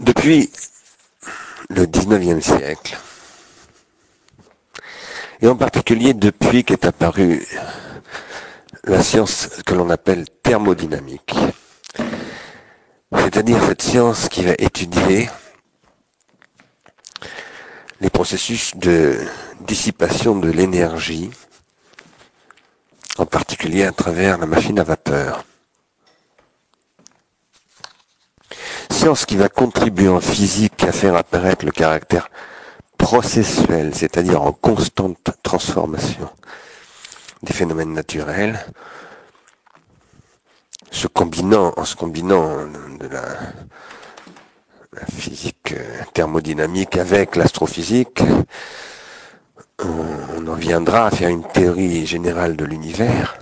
Depuis le XIXe siècle, et en particulier depuis qu'est apparue la science que l'on appelle thermodynamique, c'est-à-dire cette science qui va étudier les processus de dissipation de l'énergie, en particulier à travers la machine à vapeur. Qui va contribuer en physique à faire apparaître le caractère processuel, c'est-à-dire en constante transformation des phénomènes naturels, en se combinant de la, la physique euh, thermodynamique avec l'astrophysique, on en viendra à faire une théorie générale de l'univers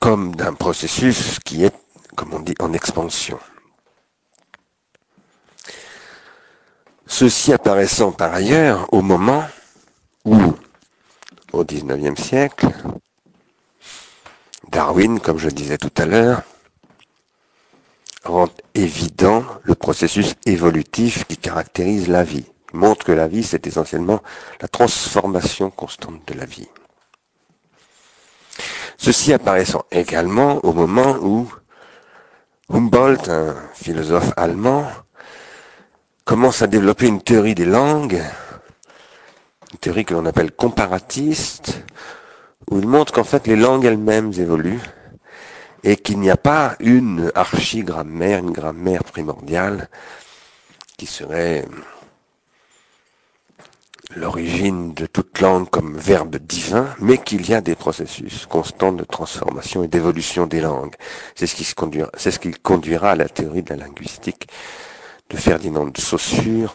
comme d'un processus qui est, comme on dit, en expansion. Ceci apparaissant par ailleurs au moment où, au XIXe siècle, Darwin, comme je disais tout à l'heure, rend évident le processus évolutif qui caractérise la vie. Montre que la vie, c'est essentiellement la transformation constante de la vie. Ceci apparaissant également au moment où Humboldt, un philosophe allemand, commence à développer une théorie des langues, une théorie que l'on appelle comparatiste, où il montre qu'en fait les langues elles-mêmes évoluent et qu'il n'y a pas une archigrammaire, une grammaire primordiale qui serait l'origine de toute langue comme verbe divin, mais qu'il y a des processus constants de transformation et d'évolution des langues. C'est ce qui conduira, c'est ce qui conduira à la théorie de la linguistique de Ferdinand de Saussure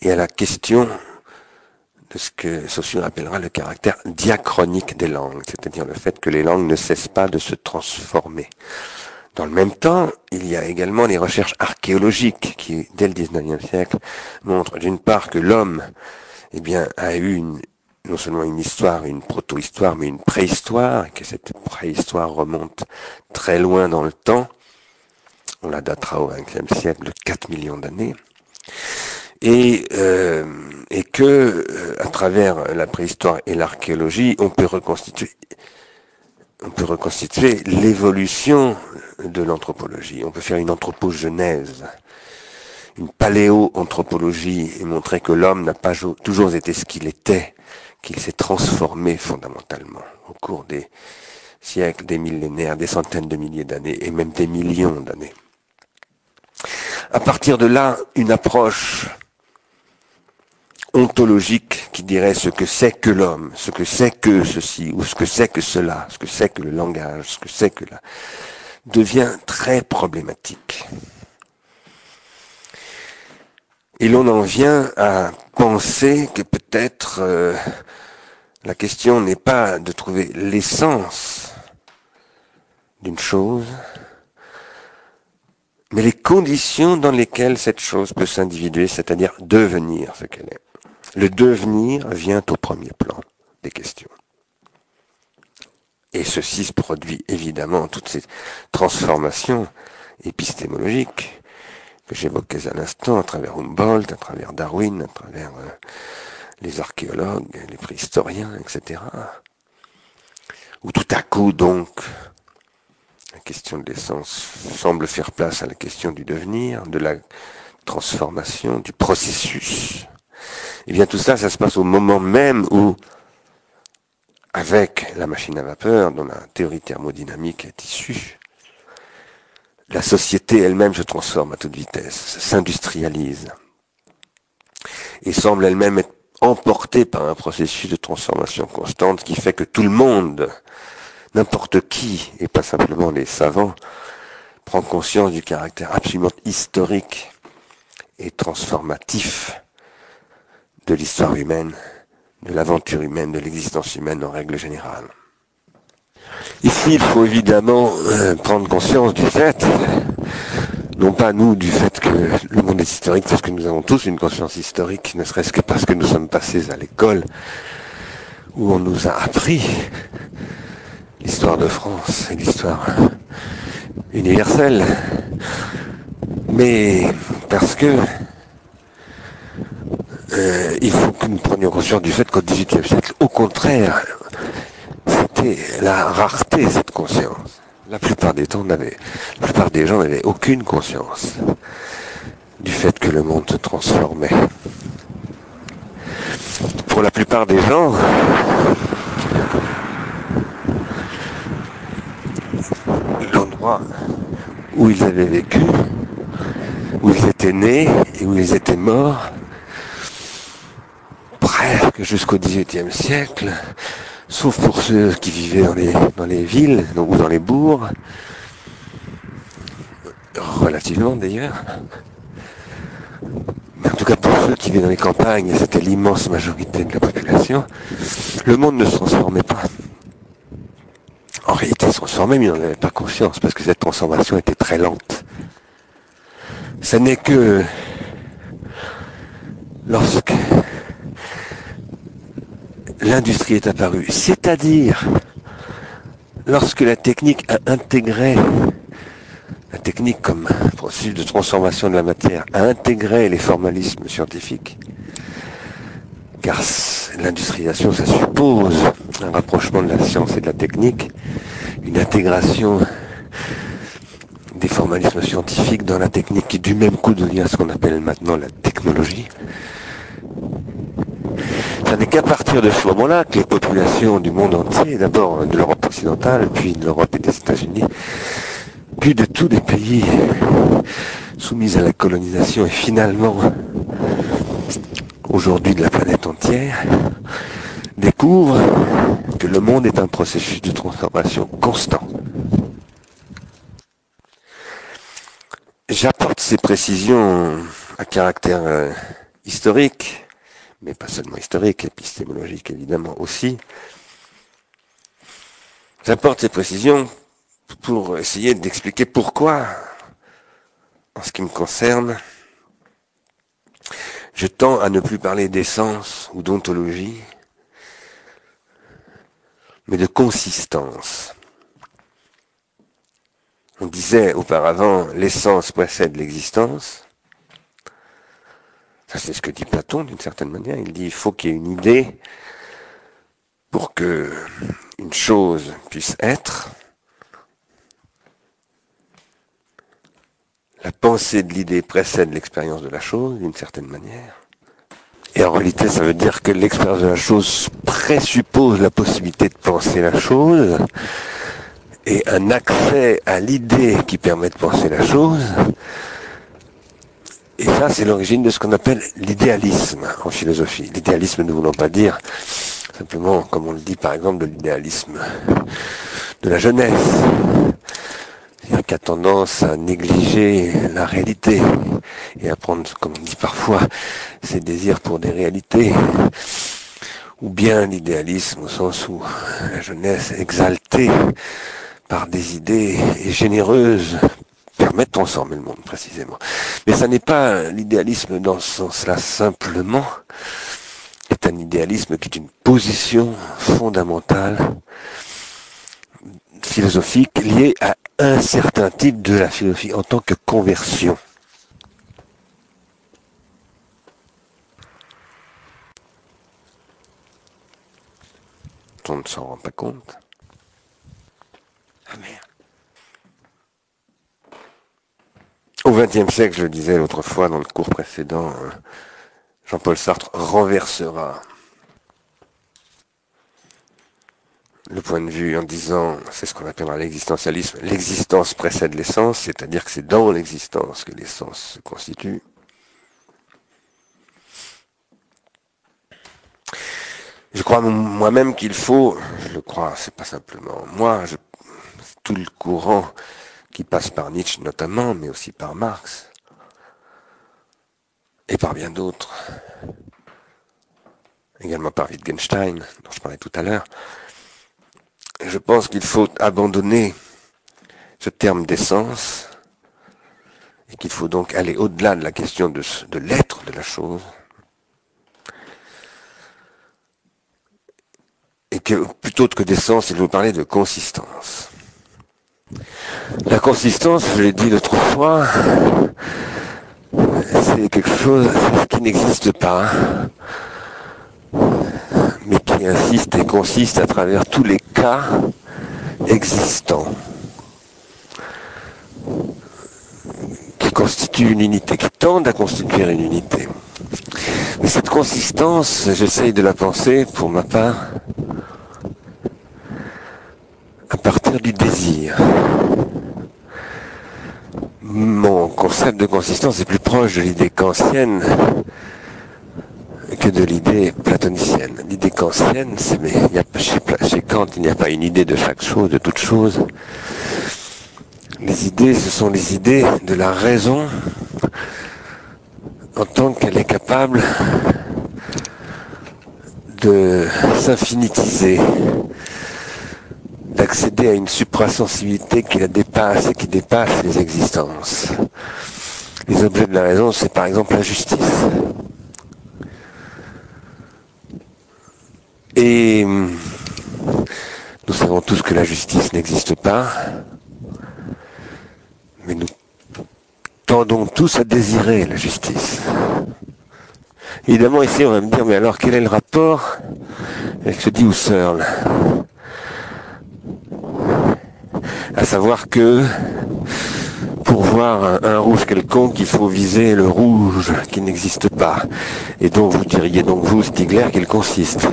et à la question de ce que Saussure appellera le caractère diachronique des langues, c'est-à-dire le fait que les langues ne cessent pas de se transformer. Dans le même temps, il y a également les recherches archéologiques qui, dès le XIXe siècle, montrent d'une part que l'homme eh bien, a eu non seulement une histoire, une proto-histoire, mais une préhistoire, et que cette préhistoire remonte très loin dans le temps. On la datera au XXe siècle de 4 millions d'années et, euh, que euh, à travers la préhistoire et l'archéologie, on peut reconstituer on peut reconstituer l'évolution de l'anthropologie. On peut faire une anthropogenèse, une paléoanthropologie et montrer que l'homme n'a pas toujours été ce qu'il était, qu'il s'est transformé fondamentalement au cours des siècles, des millénaires, des centaines de milliers d'années et même des millions d'années. À partir de là, une approche ontologique qui dirait ce que c'est que l'homme, ce que c'est que ceci, ou ce que c'est que cela, ce que c'est que le langage, ce que c'est que là, devient très problématique. Et l'on en vient à penser que peut-être euh, la question n'est pas de trouver l'essence d'une chose, mais les conditions dans lesquelles cette chose peut s'individuer, c'est-à-dire devenir ce qu'elle est. Le devenir vient au premier plan des questions. Et ceci se produit évidemment, toutes ces transformations épistémologiques que j'évoquais à l'instant, à travers Humboldt, à travers Darwin, à travers euh, les archéologues, les préhistoriens, etc. Où tout à coup, donc, la question de l'essence semble faire place à la question du devenir, de la transformation, du processus. Eh bien tout ça, ça se passe au moment même où, avec la machine à vapeur, dont la théorie thermodynamique est issue, la société elle-même se transforme à toute vitesse, s'industrialise, et semble elle-même être emportée par un processus de transformation constante qui fait que tout le monde, n'importe qui, et pas simplement les savants, prend conscience du caractère absolument historique et transformatif de l'histoire humaine, de l'aventure humaine, de l'existence humaine en règle générale. Ici, il faut évidemment euh, prendre conscience du fait, non pas nous du fait que le monde est historique, parce que nous avons tous une conscience historique, ne serait-ce que parce que nous sommes passés à l'école, où on nous a appris l'histoire de France et l'histoire universelle, mais parce que euh, il faut que nous prenions conscience du fait qu'au XVIIIe siècle, au contraire, c'était la rareté cette conscience. La plupart des temps, la plupart des gens n'avaient aucune conscience du fait que le monde se transformait. Pour la plupart des gens, l'endroit où ils avaient vécu, où ils étaient nés et où ils étaient morts, presque jusqu'au XVIIIe siècle, sauf pour ceux qui vivaient dans les, dans les villes ou dans les bourgs, relativement d'ailleurs. Mais en tout cas pour ceux qui vivaient dans les campagnes, c'était l'immense majorité de la population, le monde ne se transformait pas. En réalité, il se transformait, mais il n'en avait pas conscience, parce que cette transformation était très lente. Ce n'est que lorsque l'industrie est apparue, c'est-à-dire lorsque la technique a intégré, la technique comme processus de transformation de la matière, a intégré les formalismes scientifiques, car l'industrialisation, ça suppose un rapprochement de la science et de la technique, une intégration des formalismes scientifiques dans la technique qui du même coup devient ce qu'on appelle maintenant la technologie. N'est qu'à partir de ce moment-là que les populations du monde entier, d'abord de l'Europe occidentale, puis de l'Europe et des États-Unis, puis de tous les pays soumis à la colonisation et finalement aujourd'hui de la planète entière, découvrent que le monde est un processus de transformation constant. J'apporte ces précisions à caractère euh, historique mais pas seulement historique, épistémologique évidemment aussi. J'apporte ces précisions pour essayer d'expliquer pourquoi, en ce qui me concerne, je tends à ne plus parler d'essence ou d'ontologie, mais de consistance. On disait auparavant l'essence précède l'existence. Ça, c'est ce que dit Platon d'une certaine manière. Il dit il faut qu'il y ait une idée pour que une chose puisse être. La pensée de l'idée précède l'expérience de la chose d'une certaine manière. Et en réalité, ça veut dire que l'expérience de la chose présuppose la possibilité de penser la chose et un accès à l'idée qui permet de penser la chose et ça, c'est l'origine de ce qu'on appelle l'idéalisme en philosophie. L'idéalisme ne voulant pas dire simplement, comme on le dit par exemple, de l'idéalisme de la jeunesse, qui a tendance à négliger la réalité et à prendre, comme on dit parfois, ses désirs pour des réalités, ou bien l'idéalisme au sens où la jeunesse exaltée par des idées et généreuse permet de transformer le monde précisément. Mais ça n'est pas l'idéalisme dans ce sens-là simplement, c'est un idéalisme qui est une position fondamentale philosophique liée à un certain type de la philosophie en tant que conversion. On ne s'en rend pas compte. Ah merde. Au XXe siècle, je le disais l'autre fois dans le cours précédent, euh, Jean-Paul Sartre renversera le point de vue en disant, c'est ce qu'on appellera l'existentialisme, l'existence précède l'essence, c'est-à-dire que c'est dans l'existence que l'essence se constitue. Je crois moi-même qu'il faut, je le crois, c'est pas simplement moi, tout le courant qui passe par Nietzsche notamment, mais aussi par Marx, et par bien d'autres, également par Wittgenstein, dont je parlais tout à l'heure, je pense qu'il faut abandonner ce terme d'essence, et qu'il faut donc aller au-delà de la question de, de l'être de la chose, et que plutôt que d'essence, il faut parler de consistance. La consistance, je l'ai dit l'autre fois, c'est quelque chose qui n'existe pas, mais qui insiste et consiste à travers tous les cas existants, qui constituent une unité, qui tendent à constituer une unité. Mais cette consistance, j'essaye de la penser, pour ma part, à partir du désir. Mon concept de consistance est plus proche de l'idée kantienne que de l'idée platonicienne. L'idée kantienne, c'est mais chez, chez Kant, il n'y a pas une idée de chaque chose, de toute chose. Les idées, ce sont les idées de la raison en tant qu'elle est capable de s'infinitiser, d'accéder à une suprasensibilité qui la dépasse et qui dépasse les existences. Les objets de la raison, c'est par exemple la justice. Et nous savons tous que la justice n'existe pas, mais nous tendons tous à désirer la justice. Évidemment, ici, on va me dire, mais alors, quel est le rapport avec ce dit Husserl À savoir que voir un, rouge quelconque, il faut viser le rouge qui n'existe pas. Et donc, vous diriez donc, vous, Stigler, qu'il consiste.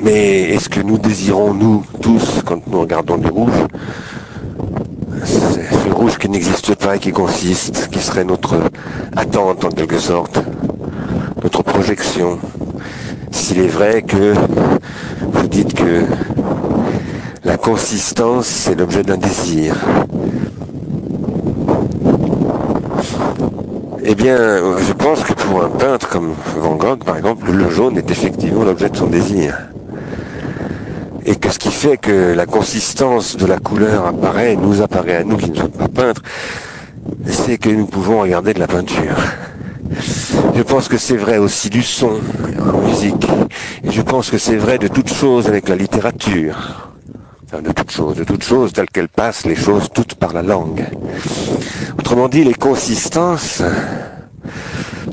Mais est-ce que nous désirons, nous, tous, quand nous regardons du rouge, ce rouge qui n'existe pas et qui consiste, qui serait notre attente en quelque sorte, notre projection? S'il est vrai que vous dites que la consistance, c'est l'objet d'un désir. Eh bien, je pense que pour un peintre comme Van Gogh, par exemple, le jaune est effectivement l'objet de son désir et que ce qui fait que la consistance de la couleur apparaît, nous apparaît à nous qui ne sommes pas peintres, c'est que nous pouvons regarder de la peinture. Je pense que c'est vrai aussi du son en musique. Et je pense que c'est vrai de toute chose avec la littérature. De toute chose, de toute chose telle qu'elle passe les choses toutes par la langue. Autrement dit, les consistances,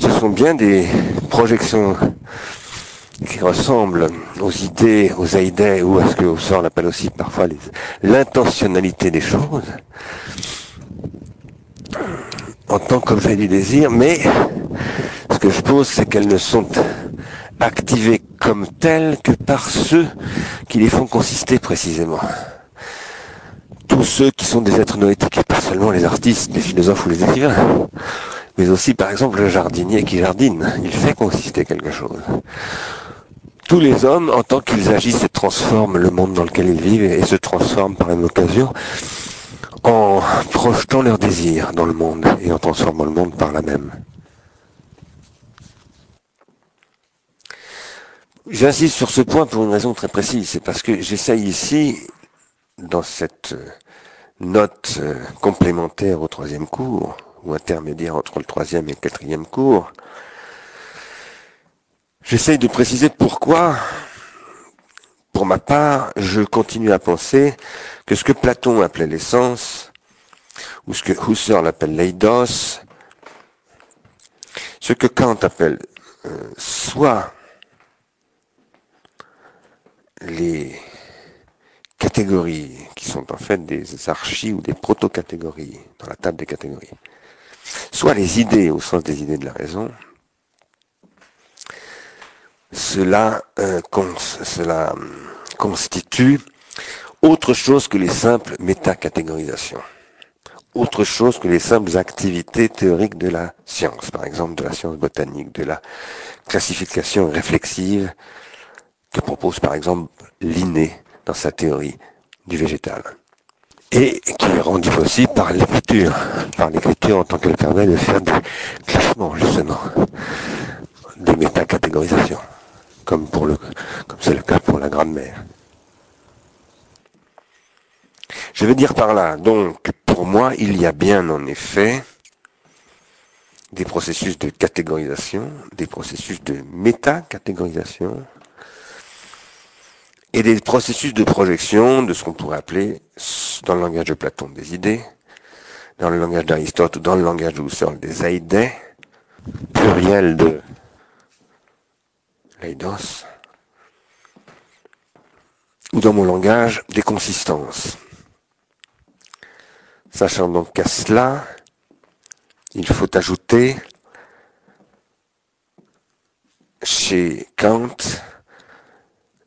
ce sont bien des projections qui ressemble aux idées, aux idées, ou à ce que sort appelle aussi parfois l'intentionnalité des choses, en tant qu'objet du désir, mais ce que je pose, c'est qu'elles ne sont activées comme telles que par ceux qui les font consister précisément. Tous ceux qui sont des êtres noétiques, pas seulement les artistes, les philosophes ou les écrivains, mais aussi par exemple le jardinier qui jardine, il fait consister quelque chose tous les hommes, en tant qu'ils agissent et transforment le monde dans lequel ils vivent et se transforment par une occasion en projetant leurs désirs dans le monde et en transformant le monde par la même. J'insiste sur ce point pour une raison très précise, c'est parce que j'essaye ici, dans cette note complémentaire au troisième cours, ou intermédiaire entre le troisième et le quatrième cours, J'essaye de préciser pourquoi, pour ma part, je continue à penser que ce que Platon appelait l'essence, ou ce que Husserl appelle l'eidos, ce que Kant appelle euh, soit les catégories qui sont en fait des archis ou des proto-catégories dans la table des catégories, soit les idées au sens des idées de la raison, cela, euh, hum, constitue autre chose que les simples métacatégorisations, autre chose que les simples activités théoriques de la science, par exemple de la science botanique, de la classification réflexive que propose par exemple Linné dans sa théorie du végétal. Et qui est rendu possible par l'écriture, par l'écriture en tant qu'elle permet de faire des classements justement, des métacatégorisations comme comme c'est le cas pour la grammaire. Je veux dire par là, donc, pour moi, il y a bien en effet des processus de catégorisation, des processus de méta-catégorisation, et des processus de projection de ce qu'on pourrait appeler, dans le langage de Platon, des idées, dans le langage d'Aristote ou dans le langage de Husserl, des aïdés, pluriel de l'aidos, ou dans mon langage, des consistances. Sachant donc qu'à cela, il faut ajouter chez Kant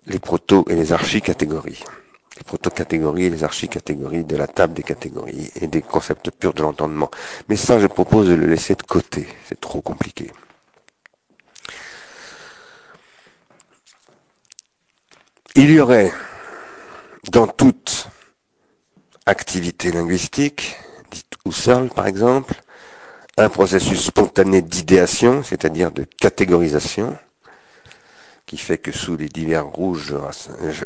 les proto- et les archi-catégories. Les proto-catégories et les archi-catégories de la table des catégories et des concepts purs de l'entendement. Mais ça, je propose de le laisser de côté. C'est trop compliqué. Il y aurait dans toute activité linguistique, dite Husserl par exemple, un processus spontané d'idéation, c'est-à-dire de catégorisation, qui fait que sous les divers rouges,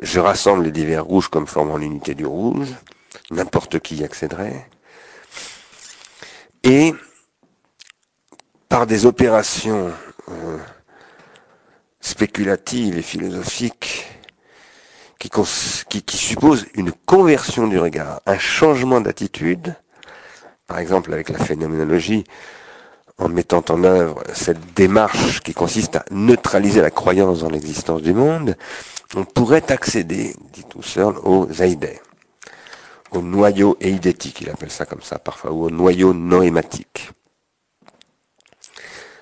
je, rassemble les divers rouges comme formant l'unité du rouge, n'importe qui y accéderait, et par des opérations euh, spéculatives et philosophiques qui, qui, qui supposent une conversion du regard, un changement d'attitude, par exemple avec la phénoménologie, en mettant en œuvre cette démarche qui consiste à neutraliser la croyance dans l'existence du monde, on pourrait accéder, dit Husserl, aux aïdés, au noyau éidétique, il appelle ça comme ça parfois, ou au noyau noématique.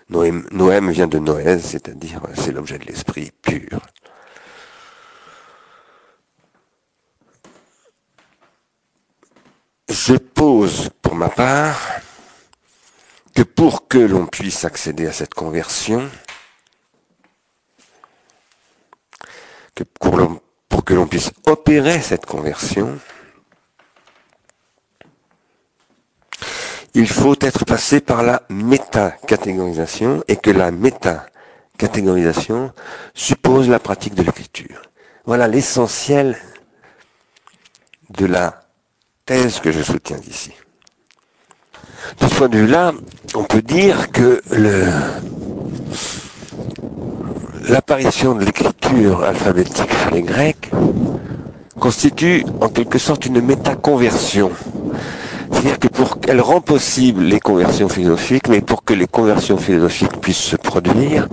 Noème, vient de noès, c'est-à-dire c'est l'objet de l'esprit pur. Je pose pour ma part que pour que l'on puisse accéder à cette conversion, que pour, que l'on puisse opérer cette conversion, il faut être passé par la méta-catégorisation et que la méta-catégorisation suppose la pratique de l'écriture. Voilà l'essentiel de la thèse que je soutiens ici. De ce point de vue-là, on peut dire que l'apparition de l'écriture alphabétique chez les Grecs constitue en quelque sorte une métaconversion. C'est-à-dire que pour qu'elle rend possible les conversions philosophiques, mais pour que les conversions philosophiques puissent se produire,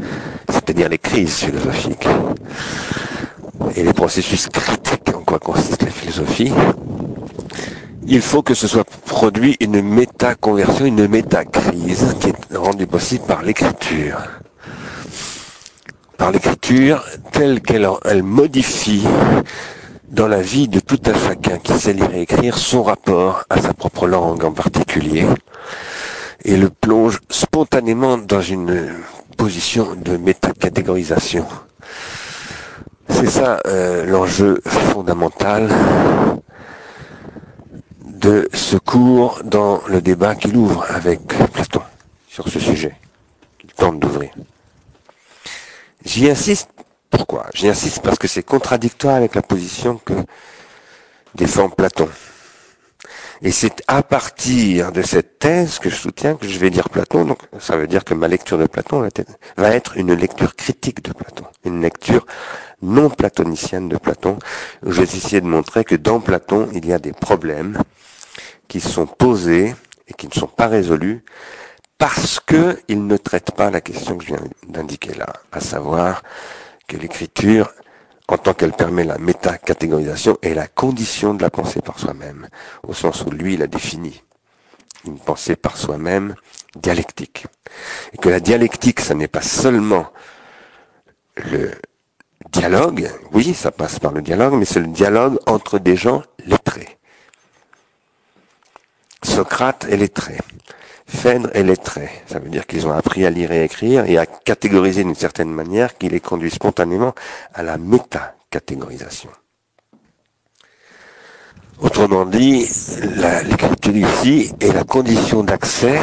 c'est-à-dire les crises philosophiques et les processus critiques en quoi consiste la philosophie, il faut que ce soit produit une méta-conversion, une méta-crise qui est rendue possible par l'écriture. Par l'écriture telle qu'elle elle modifie dans la vie de tout un chacun qui sait lire et écrire son rapport à sa propre langue en particulier et le plonge spontanément dans une position de métacatégorisation. C'est ça euh, l'enjeu fondamental de ce cours dans le débat qu'il ouvre avec Platon sur ce sujet, qu'il tente d'ouvrir. J'y insiste, pourquoi? J'y insiste parce que c'est contradictoire avec la position que défend Platon. Et c'est à partir de cette thèse que je soutiens que je vais dire Platon. Donc, ça veut dire que ma lecture de Platon va être une lecture critique de Platon, une lecture non platonicienne de Platon. Je vais essayer de montrer que dans Platon, il y a des problèmes qui sont posés et qui ne sont pas résolus parce qu'ils ne traitent pas la question que je viens d'indiquer là, à savoir que l'écriture, en tant qu'elle permet la métacatégorisation, est la condition de la pensée par soi-même, au sens où lui l'a défini. Une pensée par soi-même dialectique. Et que la dialectique, ce n'est pas seulement le dialogue, oui, ça passe par le dialogue, mais c'est le dialogue entre des gens lettrés. Socrate est lettré. Phèdre est lettré. Ça veut dire qu'ils ont appris à lire et écrire et à catégoriser d'une certaine manière qui les conduit spontanément à la méta-catégorisation. Autrement dit, l'écriture ici est la condition d'accès,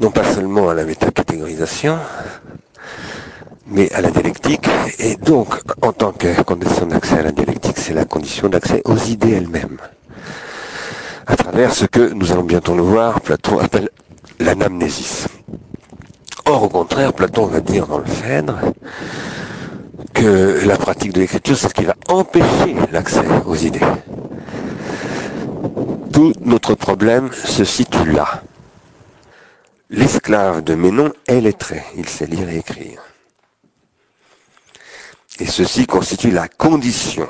non pas seulement à la métacatégorisation, mais à la dialectique. Et donc, en tant que condition d'accès à la dialectique, c'est la condition d'accès aux idées elles-mêmes à travers ce que, nous allons bientôt le voir, Platon appelle l'anamnésis. Or, au contraire, Platon va dire dans le Phèdre que la pratique de l'écriture, c'est ce qui va empêcher l'accès aux idées. Tout notre problème se situe là. L'esclave de Ménon est lettré, il sait lire et écrire. Et ceci constitue la condition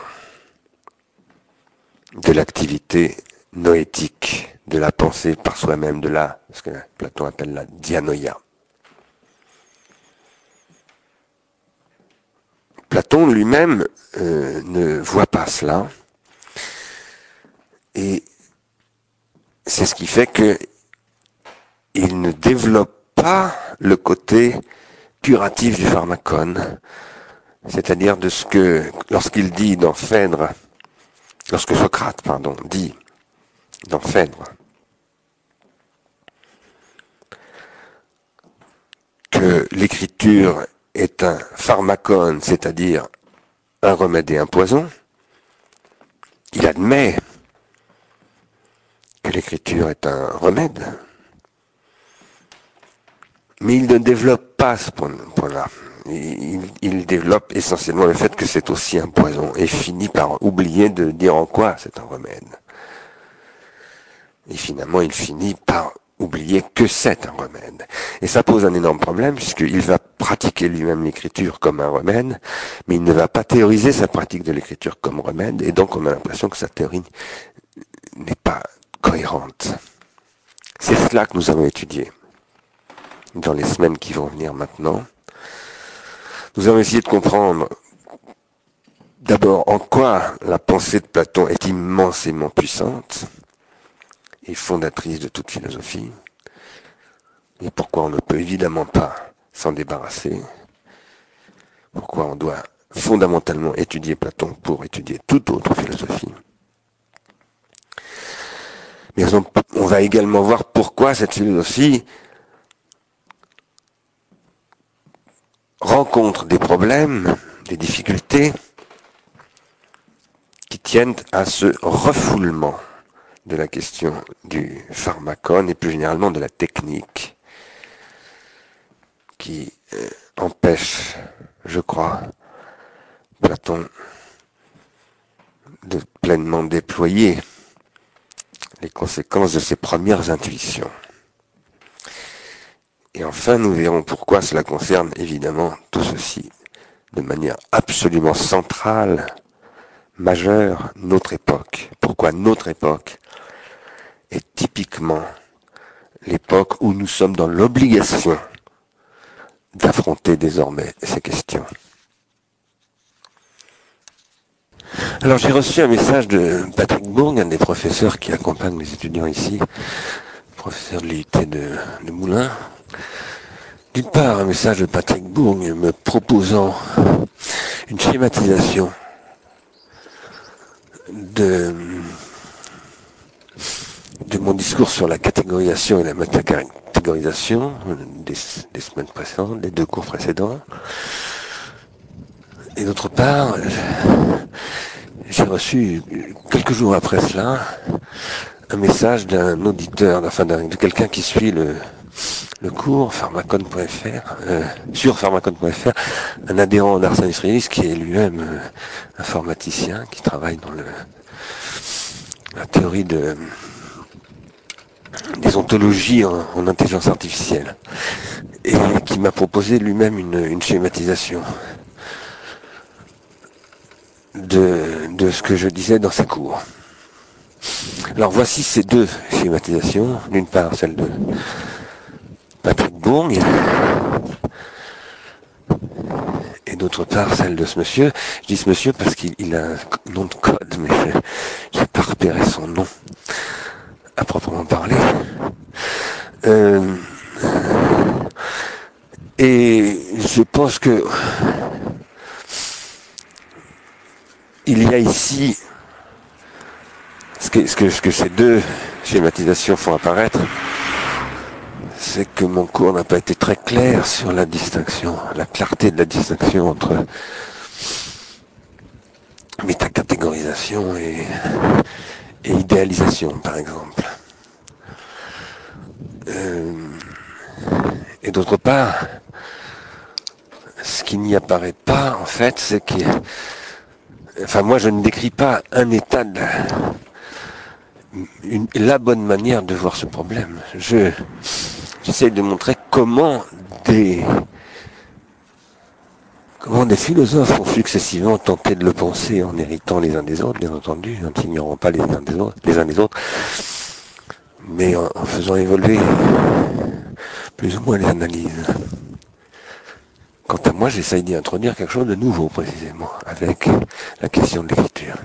de l'activité noétique, de la pensée par soi-même, de la, ce que Platon appelle la dianoïa. Platon lui-même euh, ne voit pas cela. Et c'est ce qui fait que il ne développe pas le côté curatif du pharmacone, c'est-à-dire de ce que, lorsqu'il dit dans Phèdre, lorsque Socrate, pardon, dit dans que l'écriture est un pharmacone, c'est-à-dire un remède et un poison, il admet que l'écriture est un remède, mais il ne développe pas ce point-là. Il, développe essentiellement le fait que c'est aussi un poison et finit par oublier de dire en quoi c'est un remède. Et finalement, il finit par oublier que c'est un remède. Et ça pose un énorme problème puisqu'il va pratiquer lui-même l'écriture comme un remède, mais il ne va pas théoriser sa pratique de l'écriture comme remède, et donc on a l'impression que sa théorie n'est pas cohérente. C'est cela que nous allons étudier dans les semaines qui vont venir maintenant. Nous allons essayer de comprendre d'abord en quoi la pensée de Platon est immensément puissante et fondatrice de toute philosophie, et pourquoi on ne peut évidemment pas s'en débarrasser, pourquoi on doit fondamentalement étudier Platon pour étudier toute autre philosophie? Mais on, va également voir pourquoi cette philosophie rencontre des problèmes, des difficultés qui tiennent à ce refoulement de la question du pharmacone et plus généralement de la technique qui euh, empêche, je crois, Platon de pleinement déployer les conséquences de ses premières intuitions. Et enfin, nous verrons pourquoi cela concerne évidemment tout ceci de manière absolument centrale, majeure, notre époque. Pourquoi notre époque est typiquement l'époque où nous sommes dans l'obligation d'affronter désormais ces questions. Alors j'ai reçu un message de Patrick Bourg, un des professeurs qui accompagne mes étudiants ici, professeur de l'IUT de, Moulins. D'une part, un message de Patrick Bourg me proposant une schématisation de, de mon discours sur la catégorisation et la métacatégorisation des, des semaines précédentes, des deux cours précédents. Et d'autre part, j'ai reçu quelques jours après cela un message d'un auditeur, enfin de quelqu'un qui suit le, le cours pharmacon.fr, euh, sur pharmacon.fr, un adhérent d'Arsène Israélis qui est lui-même euh, informaticien, qui travaille dans le, la théorie de, des ontologies en, intelligence artificielle, et qui m'a proposé lui-même une, une schématisation de, de ce que je disais dans ces cours. Alors voici ces deux schématisations. D'une part celle de Et d'autre part celle de ce monsieur. Je dis ce monsieur parce qu'il a un nom de code, mais je n'ai pas repéré son nom à proprement parler. Euh, et je pense que il y a ici ce que, ces deux schématisations font apparaître, c'est que mon cours n'a pas été très clair sur la distinction, la clarté de la distinction entre métacatégorisation et, et idéalisation, par exemple. Euh, et d'autre part, ce qui n'y apparaît pas, en fait, c'est que, enfin, moi, je ne décris pas un état de la bonne manière de voir ce problème. Je, j'essaie de montrer comment des, comment des philosophes ont successivement tenté de le penser en héritant les uns des autres, bien entendu, en n'ignorant pas les uns des autres, les uns des autres, mais en, en faisant évoluer plus ou moins les analyses. Quant à moi, j'essaye d'y introduire quelque chose de nouveau, précisément, avec la question de l'écriture.